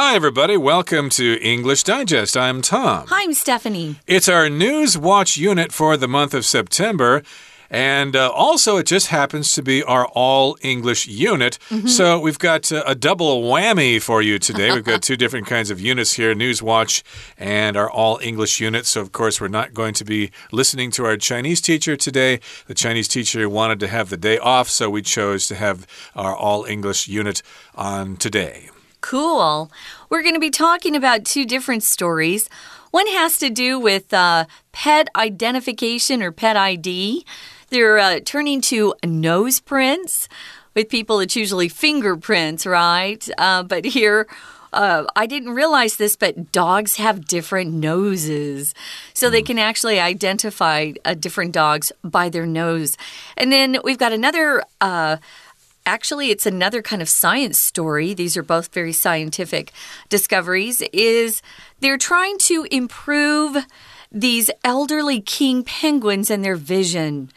Hi, everybody. Welcome to English Digest. I'm Tom. Hi, I'm Stephanie. It's our News Watch unit for the month of September. And uh, also, it just happens to be our all English unit. Mm -hmm. So we've got uh, a double whammy for you today. We've got two different kinds of units here Newswatch and our all English unit. So, of course, we're not going to be listening to our Chinese teacher today. The Chinese teacher wanted to have the day off, so we chose to have our all English unit on today. Cool. We're going to be talking about two different stories. One has to do with uh, pet identification or pet ID. They're uh, turning to nose prints. With people, it's usually fingerprints, right? Uh, but here, uh, I didn't realize this, but dogs have different noses. So they hmm. can actually identify uh, different dogs by their nose. And then we've got another. Uh, actually it's another kind of science story these are both very scientific discoveries is they're trying to improve these elderly king penguins and their vision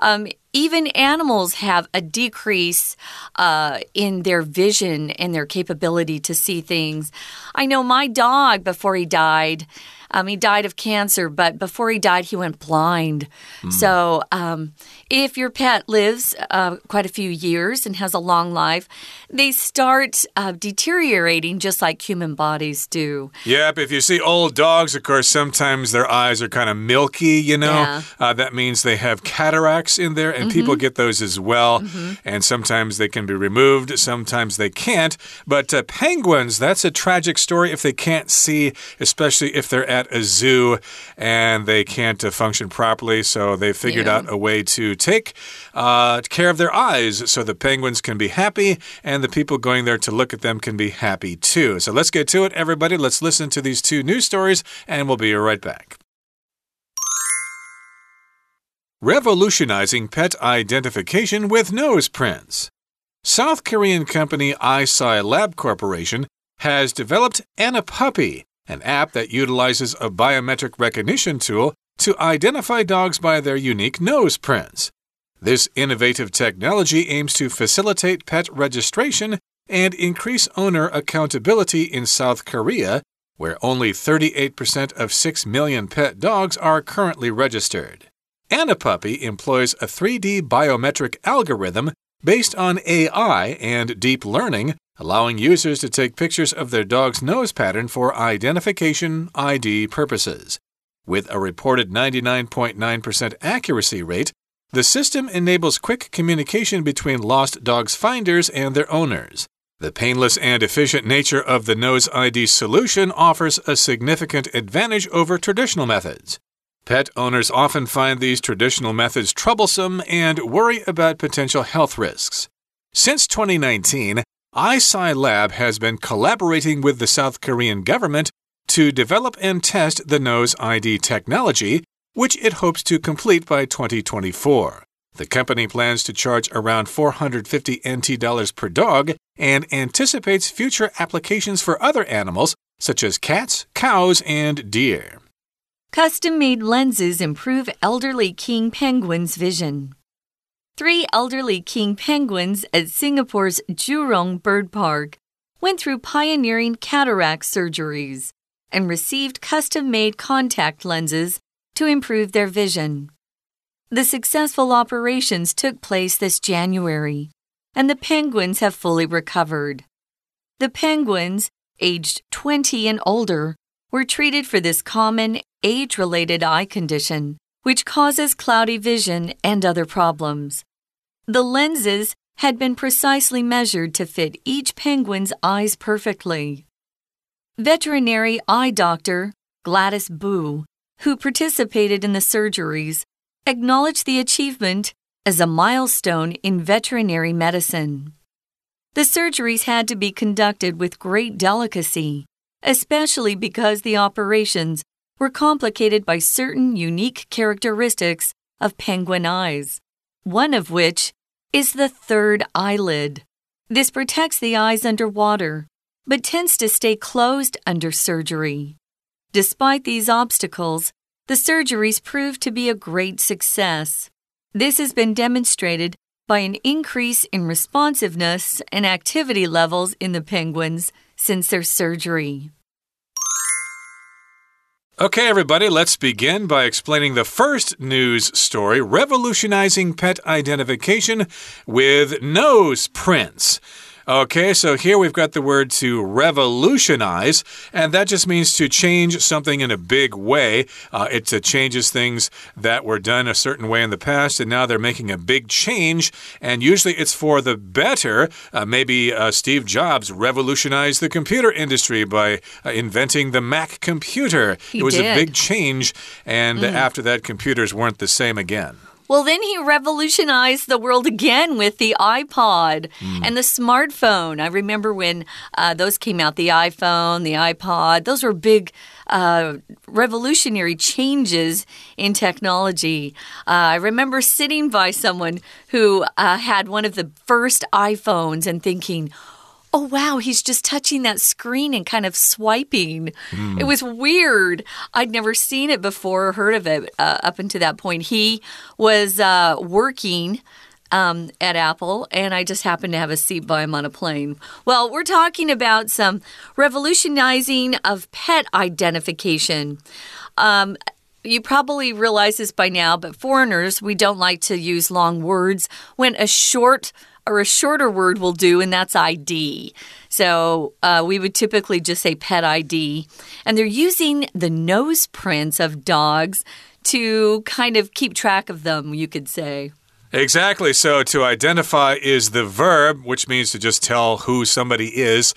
um, even animals have a decrease uh, in their vision and their capability to see things. I know my dog, before he died, um, he died of cancer, but before he died, he went blind. Mm. So, um, if your pet lives uh, quite a few years and has a long life, they start uh, deteriorating just like human bodies do. Yep. If you see old dogs, of course, sometimes their eyes are kind of milky, you know. Yeah. Uh, that means they have cataracts in there, and mm -hmm. people get those as well. Mm -hmm. And sometimes they can be removed, sometimes they can't. But uh, penguins, that's a tragic story if they can't see, especially if they're at a zoo and they can't uh, function properly. So they figured yeah. out a way to take uh, care of their eyes so the penguins can be happy and the people going there to look at them can be happy too. So let's get to it, everybody. Let's listen to these two news stories and we'll be right back. Revolutionizing pet identification with nose prints. South Korean company iSci Lab Corporation has developed Anipuppy, an app that utilizes a biometric recognition tool to identify dogs by their unique nose prints. This innovative technology aims to facilitate pet registration and increase owner accountability in South Korea, where only 38% of 6 million pet dogs are currently registered. Anipuppy employs a 3D biometric algorithm based on AI and deep learning allowing users to take pictures of their dog's nose pattern for identification ID purposes. With a reported 99.9% accuracy rate, the system enables quick communication between lost dogs' finders and their owners. The painless and efficient nature of the Nose ID solution offers a significant advantage over traditional methods. Pet owners often find these traditional methods troublesome and worry about potential health risks. Since 2019, iSci Lab has been collaborating with the South Korean government to develop and test the nose ID technology, which it hopes to complete by 2024. The company plans to charge around 450 NT dollars per dog and anticipates future applications for other animals such as cats, cows, and deer. Custom made lenses improve elderly king penguins' vision. Three elderly king penguins at Singapore's Jurong Bird Park went through pioneering cataract surgeries and received custom made contact lenses to improve their vision. The successful operations took place this January, and the penguins have fully recovered. The penguins, aged 20 and older, were treated for this common age related eye condition, which causes cloudy vision and other problems. The lenses had been precisely measured to fit each penguin's eyes perfectly. Veterinary eye doctor Gladys Boo, who participated in the surgeries, acknowledged the achievement as a milestone in veterinary medicine. The surgeries had to be conducted with great delicacy, especially because the operations were complicated by certain unique characteristics of penguin eyes, one of which is the third eyelid. This protects the eyes underwater, but tends to stay closed under surgery. Despite these obstacles, the surgeries proved to be a great success. This has been demonstrated by an increase in responsiveness and activity levels in the penguins since their surgery. Okay, everybody, let's begin by explaining the first news story revolutionizing pet identification with nose prints. Okay, so here we've got the word to revolutionize, and that just means to change something in a big way. Uh, it uh, changes things that were done a certain way in the past, and now they're making a big change, and usually it's for the better. Uh, maybe uh, Steve Jobs revolutionized the computer industry by uh, inventing the Mac computer. He it was did. a big change, and after that, computers weren't the same again. Well, then he revolutionized the world again with the iPod and the smartphone. I remember when uh, those came out the iPhone, the iPod, those were big. Uh, revolutionary changes in technology. Uh, I remember sitting by someone who uh, had one of the first iPhones and thinking, Oh, wow, he's just touching that screen and kind of swiping. It was weird. I'd never seen it before or heard of it uh, up until that point. He was uh, working. Um, at Apple, and I just happened to have a seat by him on a plane. Well, we're talking about some revolutionizing of pet identification. Um, you probably realize this by now, but foreigners, we don't like to use long words when a short or a shorter word will do, and that's ID. So uh, we would typically just say pet ID. And they're using the nose prints of dogs to kind of keep track of them, you could say. Exactly. So to identify is the verb, which means to just tell who somebody is.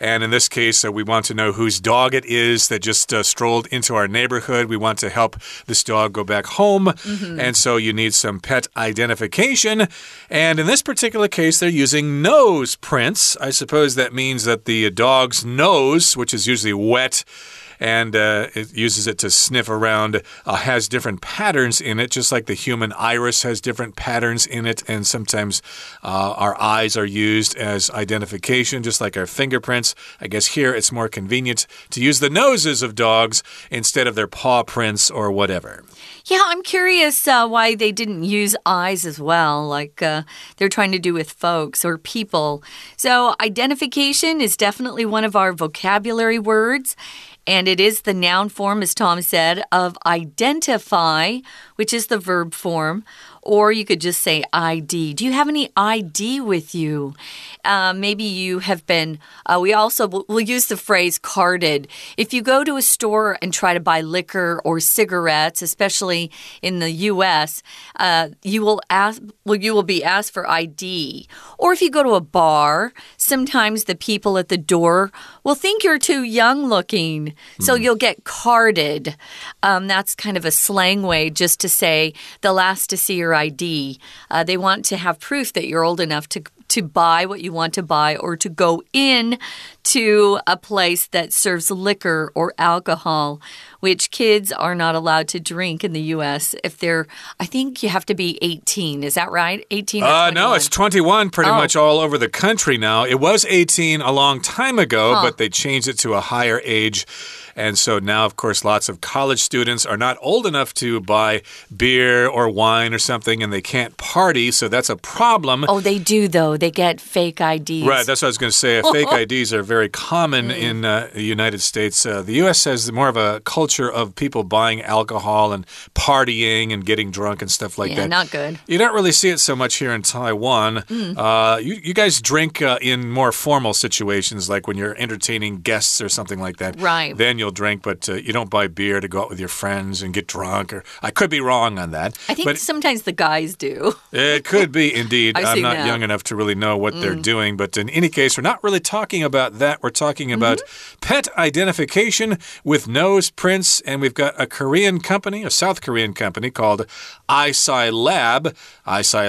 And in this case, uh, we want to know whose dog it is that just uh, strolled into our neighborhood. We want to help this dog go back home. And so you need some pet identification. And in this particular case, they're using nose prints. I suppose that means that the dog's nose, which is usually wet, and uh, it uses it to sniff around, uh, has different patterns in it, just like the human iris has different patterns in it. And sometimes uh, our eyes are used as identification, just like our fingerprints. I guess here it's more convenient to use the noses of dogs instead of their paw prints or whatever. Yeah, I'm curious uh, why they didn't use eyes as well, like uh, they're trying to do with folks or people. So, identification is definitely one of our vocabulary words. And it is the noun form, as Tom said, of identify, which is the verb form. Or you could just say ID. Do you have any ID with you? Uh, maybe you have been, uh, we also will use the phrase carded. If you go to a store and try to buy liquor or cigarettes, especially in the US, uh, you will ask, well, you will be asked for ID. Or if you go to a bar, sometimes the people at the door will think you're too young looking. So you'll get carded. Um, that's kind of a slang way just to say they'll ask to see your ID. Uh, they want to have proof that you're old enough to to buy what you want to buy or to go in to a place that serves liquor or alcohol, which kids are not allowed to drink in the U.S. If they're, I think you have to be 18. Is that right? 18 or Uh, no, it's 21 pretty Oh. much all over the country now. It was 18 a long time ago, Huh. but they changed it to a higher age. And so now, of course, lots of college students are not old enough to buy beer or wine or something, and they can't party. So that's a problem. Oh, they do though. They get fake IDs. Right, that's what I was going to say. Fake IDs are very common Mm. in uh, the United States. Uh, the U.S. has more of a culture of people buying alcohol and partying and getting drunk and stuff like yeah, that. not good. You don't really see it so much here in Taiwan. Uh, you, you guys drink uh, in more formal situations, like when you're entertaining guests or something like that. Right. Then you'll drink, but uh, you don't buy beer to go out with your friends and get drunk. Or I could be wrong on that. I think but sometimes the guys do. it could be indeed. I'm not that. young enough to really know what they're doing, but in any case, we're not really talking about that. We're talking about pet identification with nose prints, and we've got a Korean company, a South Korean company called iSci Lab,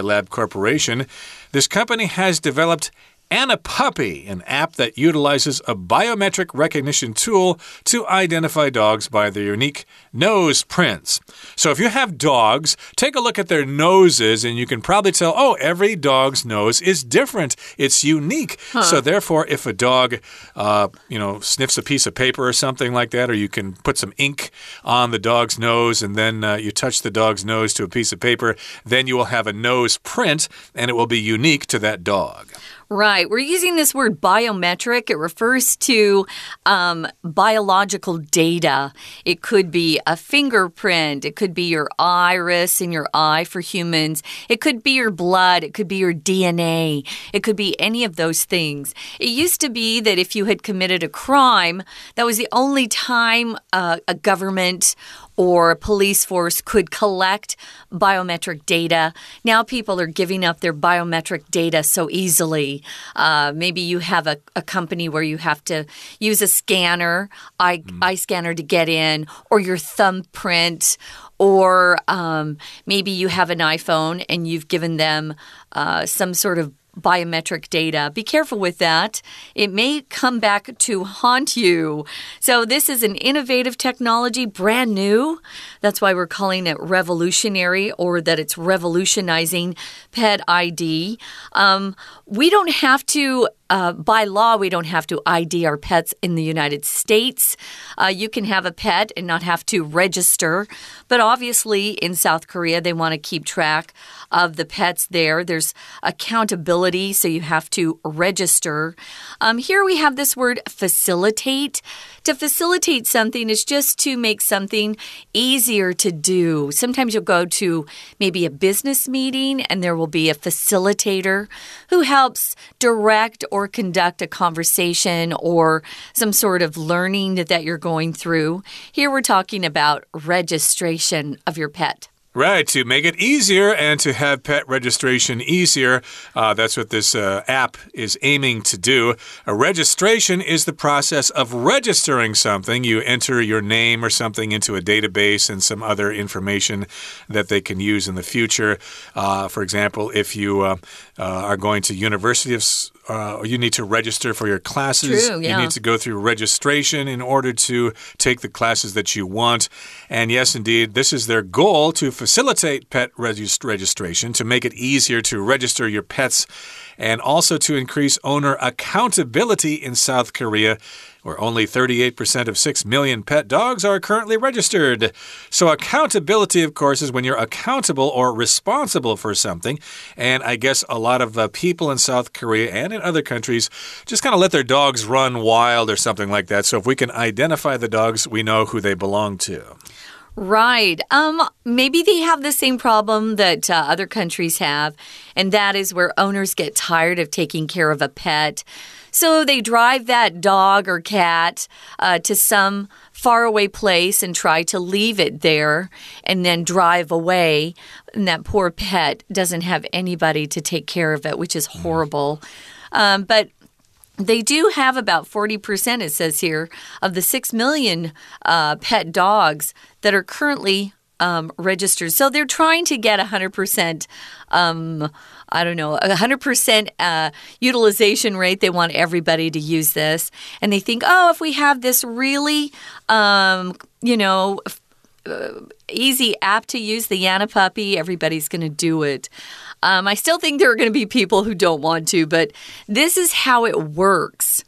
Lab Corporation. This company has developed Anipuppy, an app that utilizes a biometric recognition tool to identify dogs by their unique nose prints. So if you have dogs, take a look at their noses and you can probably tell, oh, every dog's nose is different. It's unique. So therefore, if a dog, uh, you know, sniffs a piece of paper or something like that, or you can put some ink on the dog's nose and then uh, you touch the dog's nose to a piece of paper, then you will have a nose print and it will be unique to that dog. Right. We're using this word biometric. It refers to um, biological data. It could be a fingerprint. It could be your iris in your eye for humans. It could be your blood. It could be your DNA. It could be any of those things. It used to be that if you had committed a crime, that was the only time uh, a government or a police force could collect biometric data. Now people are giving up their biometric data so easily. Uh, maybe you have a, a, company where you have to use a scanner, eye, mm. eye scanner to get in, or your thumbprint. Or um, maybe you have an iPhone and you've given them uh, some sort of biometric data. Be careful with that. It may come back to haunt you. So, this is an innovative technology, brand new. That's why we're calling it revolutionary or that it's revolutionizing pet ID. Um, we don't have to uh, by law, we don't have to ID our pets in the United States. Uh, you can have a pet and not have to register. But obviously, in South Korea, they want to keep track of the pets there. There's accountability, so you have to register. Um, here we have this word facilitate. To facilitate something is just to make something easier to do. Sometimes you'll go to maybe a business meeting and there will be a facilitator who helps direct or conduct a conversation or some sort of learning that you're going through. Here we're talking about registration of your pet. Right, to make it easier and to have pet registration easier. Uh, that's what this uh, app is aiming to do. A registration is the process of registering something. You enter your name or something into a database and some other information that they can use in the future. Uh, for example, if you uh, uh, are going to University of uh, you need to register for your classes. True, yeah. You need to go through registration in order to take the classes that you want. And yes, indeed, this is their goal to facilitate pet regist registration, to make it easier to register your pets, and also to increase owner accountability in South Korea where only 38% of 6 million pet dogs are currently registered. So, accountability, of course, is when you're accountable or responsible for something. And I guess a lot of uh, people in South Korea and in other countries just kind of let their dogs run wild or something like that. So, if we can identify the dogs, we know who they belong to. Right. Um, maybe they have the same problem that uh, other countries have, and that is where owners get tired of taking care of a pet. So they drive that dog or cat uh, to some faraway place and try to leave it there and then drive away. And that poor pet doesn't have anybody to take care of it, which is mm. horrible. Um, but they do have about 40%, it says here, of the 6 million uh, pet dogs that are currently um, registered. So they're trying to get 100% um, I don't know, a 100% uh, utilization rate. They want everybody to use this. And they think, oh, if we have this really, um, you know, uh, easy app to use, the Anipuppy, everybody's going to do it. Um, I still think there are going to be people who don't want to, but this is how it works.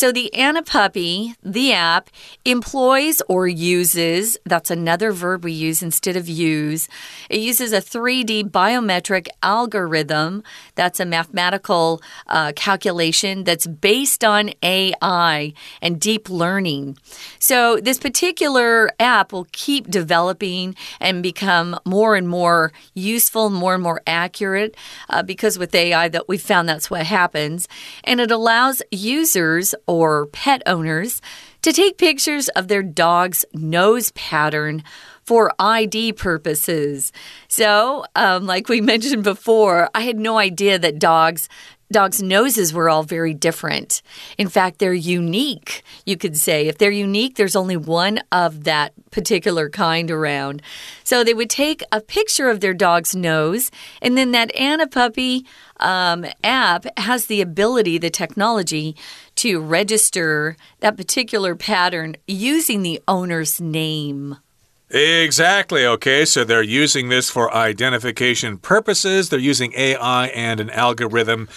So the Anipuppy, the app, employs or uses, that's another verb we use instead of use. It uses a 3D biometric algorithm. That's a mathematical uh, calculation that's based on AI and deep learning. So this particular app will keep developing and become more and more useful, more and more accurate, uh, because with AI that we found that's what happens. And it allows users or pet owners to take pictures of their dog's nose pattern for ID purposes. So, um, like we mentioned before, I had no idea that dogs dogs' noses were all very different. In fact, they're unique, you could say. If they're unique, there's only one of that particular kind around. So they would take a picture of their dog's nose, and then that Anipuppy um, app has the ability, the technology, to register that particular pattern using the owner's name. Exactly. Okay. So they're using this for identification purposes. They're using AI and an algorithm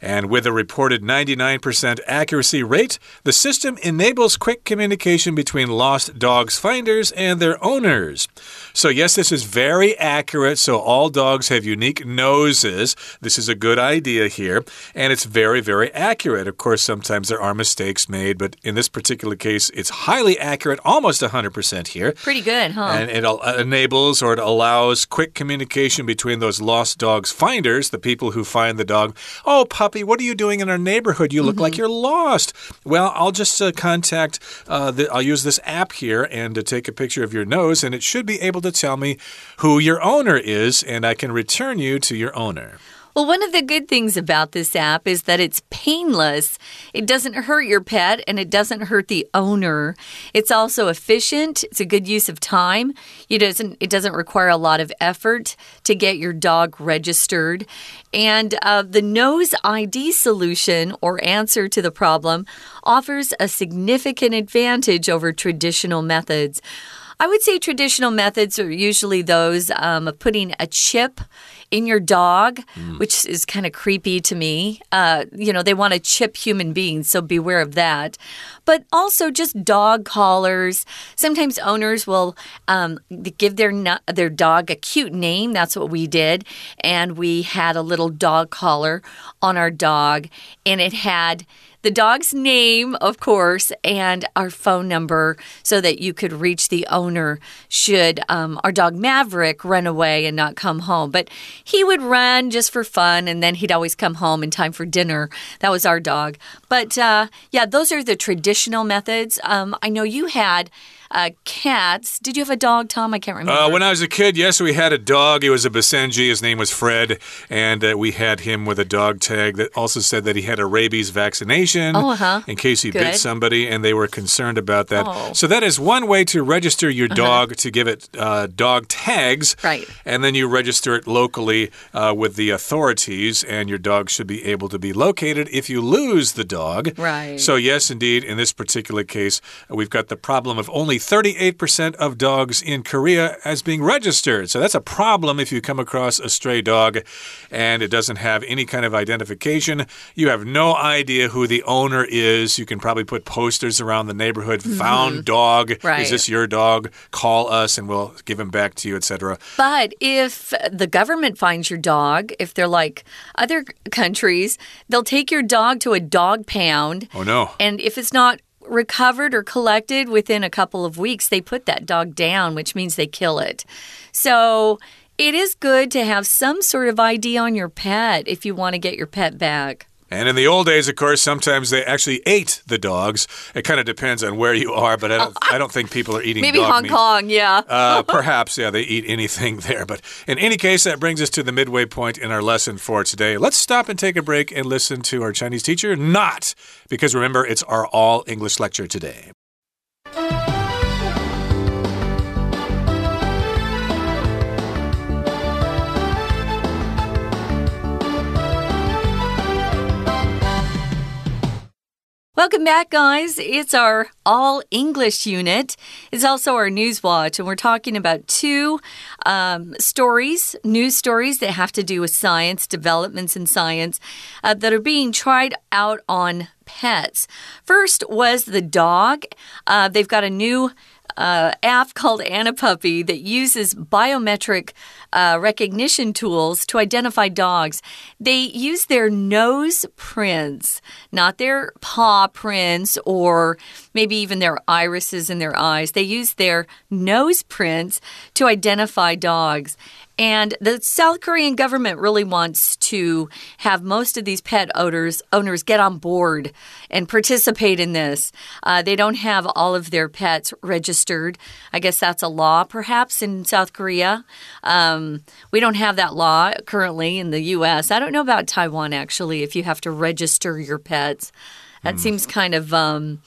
And with a reported 99% accuracy rate, the system enables quick communication between lost dogs finders and their owners. So, yes, this is very accurate. So, all dogs have unique noses. This is a good idea here. And it's very, very accurate. Of course, sometimes there are mistakes made, but in this particular case, it's highly accurate, almost 100% here. Pretty good, huh? And it uh, enables or it allows quick communication between those lost dogs finders, the people who find the dog. Oh, puppy, what are you doing in our neighborhood? You look mm -hmm. like you're lost. Well, I'll just uh, contact, uh, the, I'll use this app here and to take a picture of your nose, and it should be able to tell me who your owner is, and I can return you to your owner. Well, one of the good things about this app is that it's painless. It doesn't hurt your pet and it doesn't hurt the owner. It's also efficient. It's a good use of time. It doesn't, it doesn't require a lot of effort to get your dog registered. And uh, the Nose ID solution or answer to the problem offers a significant advantage over traditional methods. I would say traditional methods are usually those um, of putting a chip in your dog, mm. which is kind of creepy to me. Uh, you know, they want to chip human beings, so beware of that. But also just dog collars. Sometimes owners will um, give their their dog a cute name. That's what we did, and we had a little dog collar on our dog, and it had the dog's name, of course, and our phone number so that you could reach the owner should um, our dog Maverick run away and not come home. But he would run just for fun, and then he'd always come home in time for dinner. That was our dog. But uh, yeah, those are the traditional methods. Um, I know you had uh, cats. Did you have a dog, Tom? I can't remember. Uh, when I was a kid, yes, we had a dog. He was a Basenji. His name was Fred, and uh, we had him with a dog tag that also said that he had a rabies vaccination oh, -huh. in case he Good. bit somebody, and they were concerned about that. Oh. So that is one way to register your -huh. dog to give it uh, dog tags, right? And then you register it locally uh, with the authorities, and your dog should be able to be located if you lose the dog, right? So yes, indeed, in this particular case, we've got the problem of only 38% of dogs in Korea as being registered. So that's a problem if you come across a stray dog and it doesn't have any kind of identification. You have no idea who the owner is. You can probably put posters around the neighborhood mm -hmm. found dog. Right. Is this your dog? Call us and we'll give him back to you, etc. But if the government finds your dog, if they're like other countries, they'll take your dog to a dog pound. Oh, no. And if it's not recovered or collected within a couple of weeks, they put that dog down, which means they kill it. So it is good to have some sort of ID on your pet if you want to get your pet back. And in the old days, of course, sometimes they actually ate the dogs. It kind of depends on where you are, but I don't, I don't think people are eating Maybe Hong meat. Kong, yeah. uh, perhaps, yeah, they eat anything there. But in any case, that brings us to the midway point in our lesson for today. Let's stop and take a break and listen to our Chinese teacher. Not, because remember, it's our all English lecture today. Welcome back, guys. It's our all English unit. It's also our news watch, and we're talking about two um, stories, news stories that have to do with science, developments in science uh, that are being tried out on pets. First was the dog. Uh, they've got a new uh, app called Anipuppy that uses biometric uh, recognition tools to identify dogs. They use their nose prints, not their paw prints or maybe even their irises in their eyes. They use their nose prints to identify dogs. And the South Korean government really wants to have most of these pet owners owners get on board and participate in this. Uh, they don't have all of their pets registered. I guess that's a law, perhaps, in South Korea. Um, we don't have that law currently in the U.S. I don't know about Taiwan, actually, if you have to register your pets. That mm. seems kind of. Um,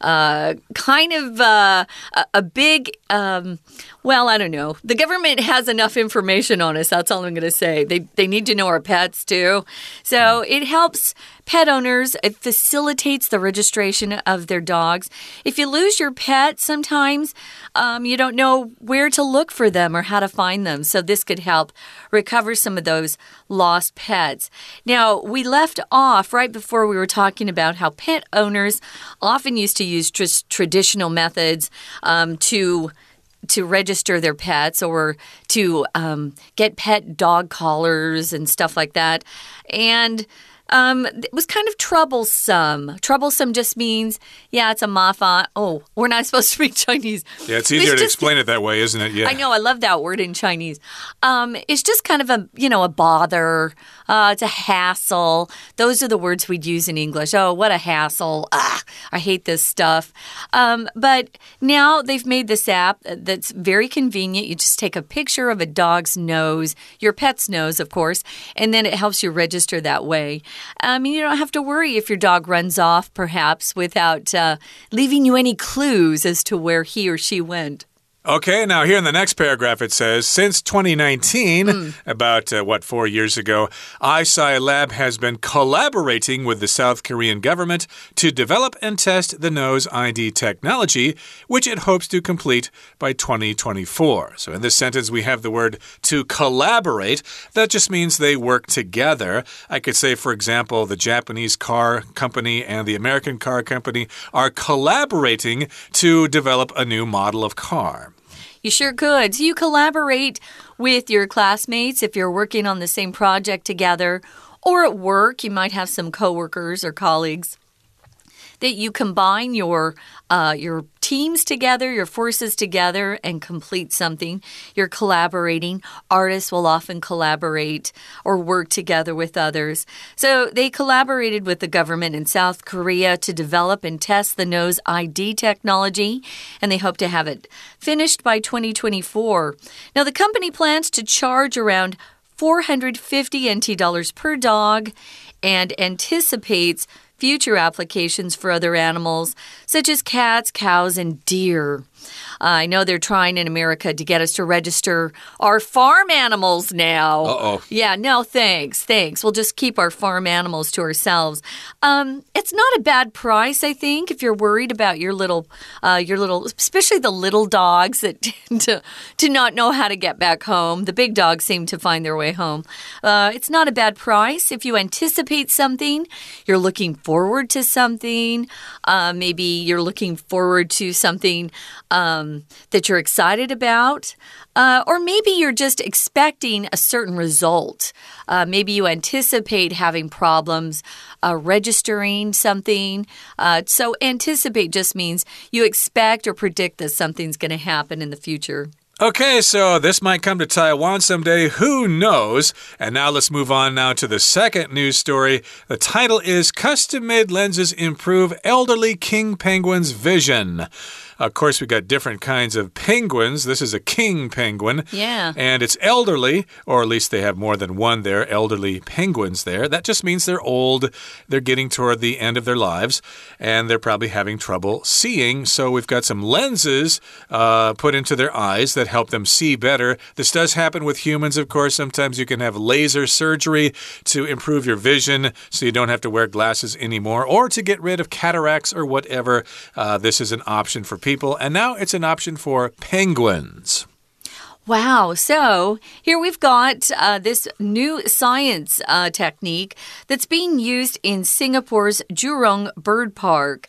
uh, kind of uh, a, a, big, um, well, I don't know. The government has enough information on us. That's all I'm going to say. They, they need to know our pets too. So it helps pet owners, it facilitates the registration of their dogs. If you lose your pet, sometimes um, you don't know where to look for them or how to find them. So this could help recover some of those lost pets. Now, we left off right before we were talking about how pet owners often used to use tr traditional methods um, to to register their pets or to um, get pet dog collars and stuff like that. And um, it was kind of troublesome. Troublesome just means, yeah, it's a mafa. Oh, we're not supposed to speak Chinese. Yeah, it's easier it's to just, explain it that way, isn't it? Yeah. I know. I love that word in Chinese. Um, it's just kind of a, you know, a bother. Uh, it's a hassle. Those are the words we'd use in English. Oh, what a hassle. Ah, I hate this stuff. Um, but now they've made this app that's very convenient. You just take a picture of a dog's nose, your pet's nose, of course, and then it helps you register that way. I mean, you don't have to worry if your dog runs off, perhaps, without uh, leaving you any clues as to where he or she went. Okay, now here in the next paragraph it says Since 2019, mm. about uh, what, four years ago, iSci Lab has been collaborating with the South Korean government to develop and test the nose ID technology, which it hopes to complete by 2024. So in this sentence, we have the word to collaborate. That just means they work together. I could say, for example, the Japanese car company and the American car company are collaborating to develop a new model of car. You sure could. So you collaborate with your classmates if you're working on the same project together, or at work, you might have some coworkers or colleagues that you combine your uh, your teams together, your forces together, and complete something. You're collaborating. Artists will often collaborate or work together with others. So they collaborated with the government in South Korea to develop and test the nose ID technology, and they hope to have it finished by 2024. Now, the company plans to charge around 450 NT dollars per dog and anticipates future applications for other animals, such as cats, cows, and deer. I know they're trying in America to get us to register our farm animals now. Uh oh. Yeah, no, thanks. Thanks. We'll just keep our farm animals to ourselves. Um, it's not a bad price, I think, if you're worried about your little, uh, your little, especially the little dogs that tend to, to not know how to get back home. The big dogs seem to find their way home. Uh, it's not a bad price if you anticipate something, you're looking forward to something. Uh, maybe you're looking forward to something. Um, um, that you're excited about. Uh, or maybe you're just expecting a certain result. Uh, maybe you anticipate having problems uh, registering something. Uh, so, anticipate just means you expect or predict that something's going to happen in the future. Okay, so this might come to Taiwan someday. Who knows? And now let's move on now to the second news story. The title is Custom Made Lenses Improve Elderly King Penguin's Vision. Of course, we've got different kinds of penguins. This is a king penguin. Yeah. And it's elderly, or at least they have more than one there, elderly penguins there. That just means they're old. They're getting toward the end of their lives, and they're probably having trouble seeing. So we've got some lenses uh, put into their eyes that help them see better. This does happen with humans, of course. Sometimes you can have laser surgery to improve your vision so you don't have to wear glasses anymore, or to get rid of cataracts or whatever. Uh, this is an option for people people, and now it's an option for penguins. Wow. So here we've got uh, this new science uh, technique that's being used in Singapore's Jurong Bird Park.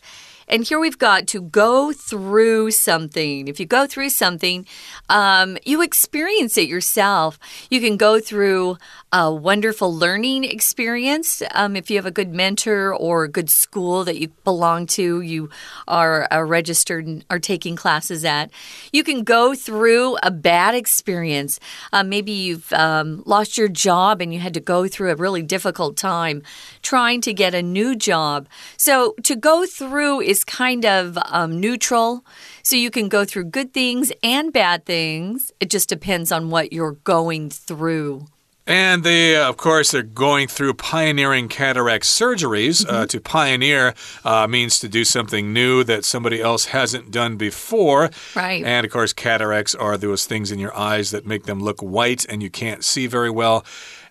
And here we've got to go through something. If you go through something, um, you experience it yourself. You can go through a wonderful learning experience. Um, if you have a good mentor or a good school that you belong to, you are, are registered and are taking classes at, you can go through a bad experience. Uh, maybe you've um, lost your job and you had to go through a really difficult time trying to get a new job. So to go through is is kind of um, neutral. So you can go through good things and bad things. It just depends on what you're going through. And they, of course, they're going through pioneering cataract surgeries. Mm -hmm. uh, to pioneer uh, means to do something new that somebody else hasn't done before. Right. And of course, cataracts are those things in your eyes that make them look white and you can't see very well.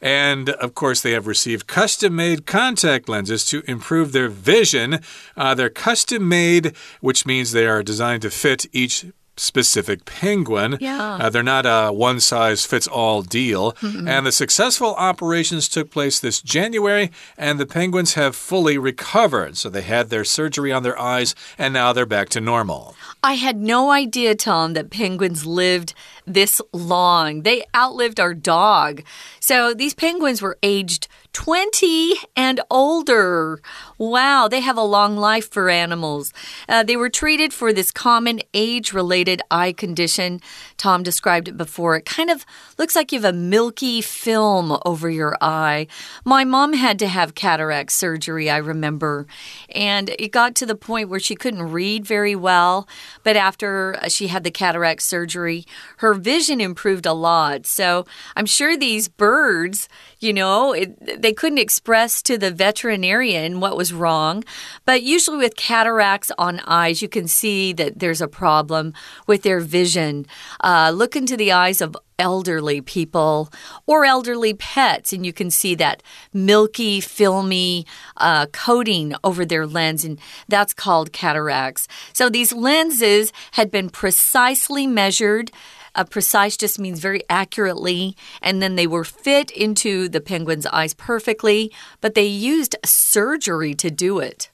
And of course, they have received custom made contact lenses to improve their vision. Uh, they're custom made, which means they are designed to fit each specific penguin. Yeah. Uh, they're not a one size fits all deal. Mm -hmm. And the successful operations took place this January, and the penguins have fully recovered. So they had their surgery on their eyes, and now they're back to normal. I had no idea, Tom, that penguins lived this long. They outlived our dog. So these penguins were aged 20 and older. Wow, they have a long life for animals. Uh, they were treated for this common age related eye condition. Tom described it before. It kind of looks like you have a milky film over your eye. My mom had to have cataract surgery, I remember. And it got to the point where she couldn't read very well. But after she had the cataract surgery, her vision improved a lot. So I'm sure these birds, you know, it, they couldn't express to the veterinarian what was wrong. But usually with cataracts on eyes, you can see that there's a problem with their vision. Uh, look into the eyes of elderly people or elderly pets, and you can see that milky, filmy uh, coating over their lens, and that's called cataracts. So these lenses had been precisely measured. Uh, precise just means very accurately, and then they were fit into the penguin's eyes perfectly, but they used surgery to do it.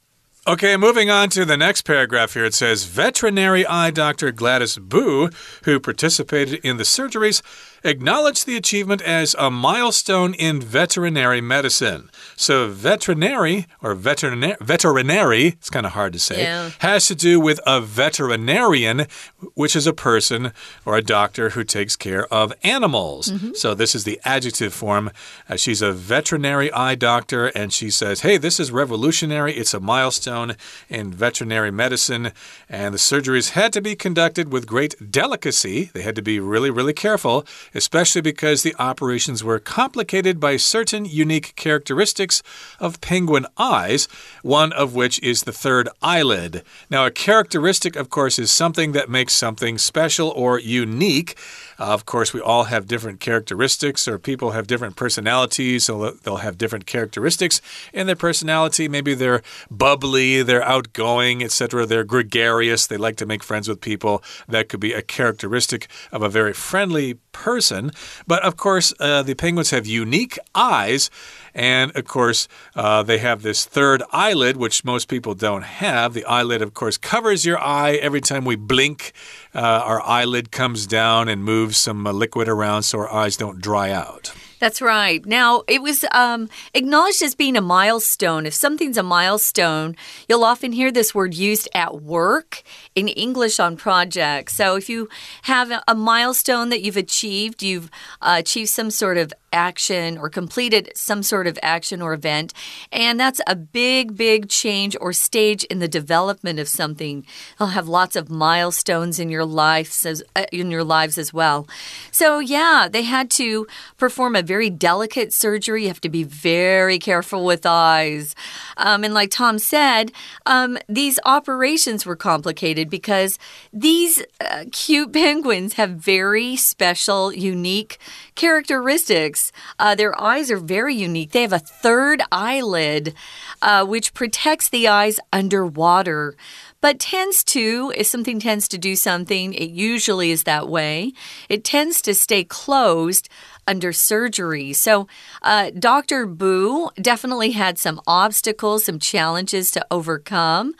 Okay, moving on to the next paragraph here. It says Veterinary eye doctor Gladys Boo, who participated in the surgeries, acknowledged the achievement as a milestone in veterinary medicine. So, veterinary or veterinary, veterinary, it's kind of hard to say, yeah. has to do with a veterinarian, which is a person or a doctor who takes care of animals. Mm -hmm. So, this is the adjective form. Uh, she's a veterinary eye doctor, and she says, Hey, this is revolutionary. It's a milestone in veterinary medicine. And the surgeries had to be conducted with great delicacy. They had to be really, really careful especially because the operations were complicated by certain unique characteristics of penguin eyes, one of which is the third eyelid. Now, a characteristic, of course, is something that makes something special or unique. Uh, of course, we all have different characteristics, or people have different personalities, so they'll have different characteristics in their personality. Maybe they're bubbly, they're outgoing, etc. They're gregarious, they like to make friends with people. That could be a characteristic of a very friendly person. But of course, uh, the penguins have unique eyes. And of course, uh, they have this third eyelid, which most people don't have. The eyelid, of course, covers your eye every time we blink. Uh, our eyelid comes down and moves some uh, liquid around so our eyes don't dry out. That's right. Now, it was um, acknowledged as being a milestone. If something's a milestone, you'll often hear this word used at work in English on projects. So, if you have a milestone that you've achieved, you've uh, achieved some sort of action or completed some sort of action or event. And that's a big, big change or stage in the development of something. You'll have lots of milestones in your life as, uh, in your lives as well. So yeah, they had to perform a very delicate surgery. You have to be very careful with eyes. Um, and like Tom said, um, these operations were complicated because these uh, cute penguins have very special, unique characteristics. Uh, their eyes are very unique. They have a third eyelid, uh, which protects the eyes underwater but tends to, if something tends to do something, it usually is that way. It tends to stay closed under surgery. So, uh, Dr. Boo definitely had some obstacles, some challenges to overcome,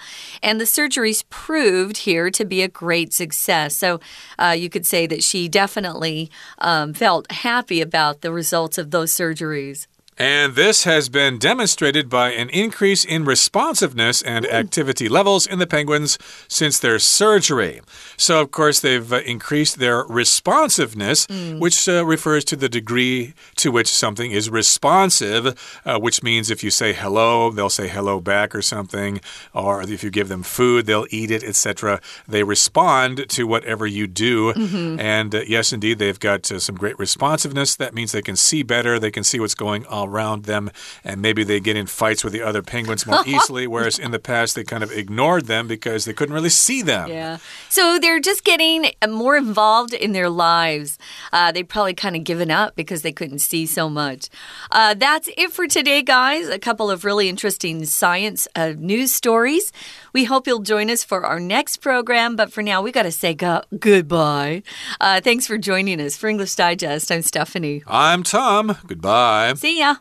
and the surgeries proved here to be a great success. So, uh, you could say that she definitely um, felt happy about the results of those surgeries. And this has been demonstrated by an increase in responsiveness and activity levels in the penguins since their surgery. So, of course, they've uh, increased their responsiveness, mm. which uh, refers to the degree to which something is responsive, uh, which means if you say hello, they'll say hello back or something, or if you give them food, they'll eat it, etc. They respond to whatever you do. Mm -hmm. And uh, yes, indeed, they've got uh, some great responsiveness. That means they can see better, they can see what's going on around them, and maybe they get in fights with the other penguins more easily, whereas in the past they kind of ignored them because they couldn't really see them. Yeah. So they're just getting more involved in their lives. Uh, they probably kind of given up because they couldn't see so much. Uh, that's it for today, guys. A couple of really interesting science uh, news stories. We hope you'll join us for our next program, but for now, we got to say go goodbye. Uh, thanks for joining us for English Digest. I'm Stephanie. I'm Tom. Goodbye. See ya.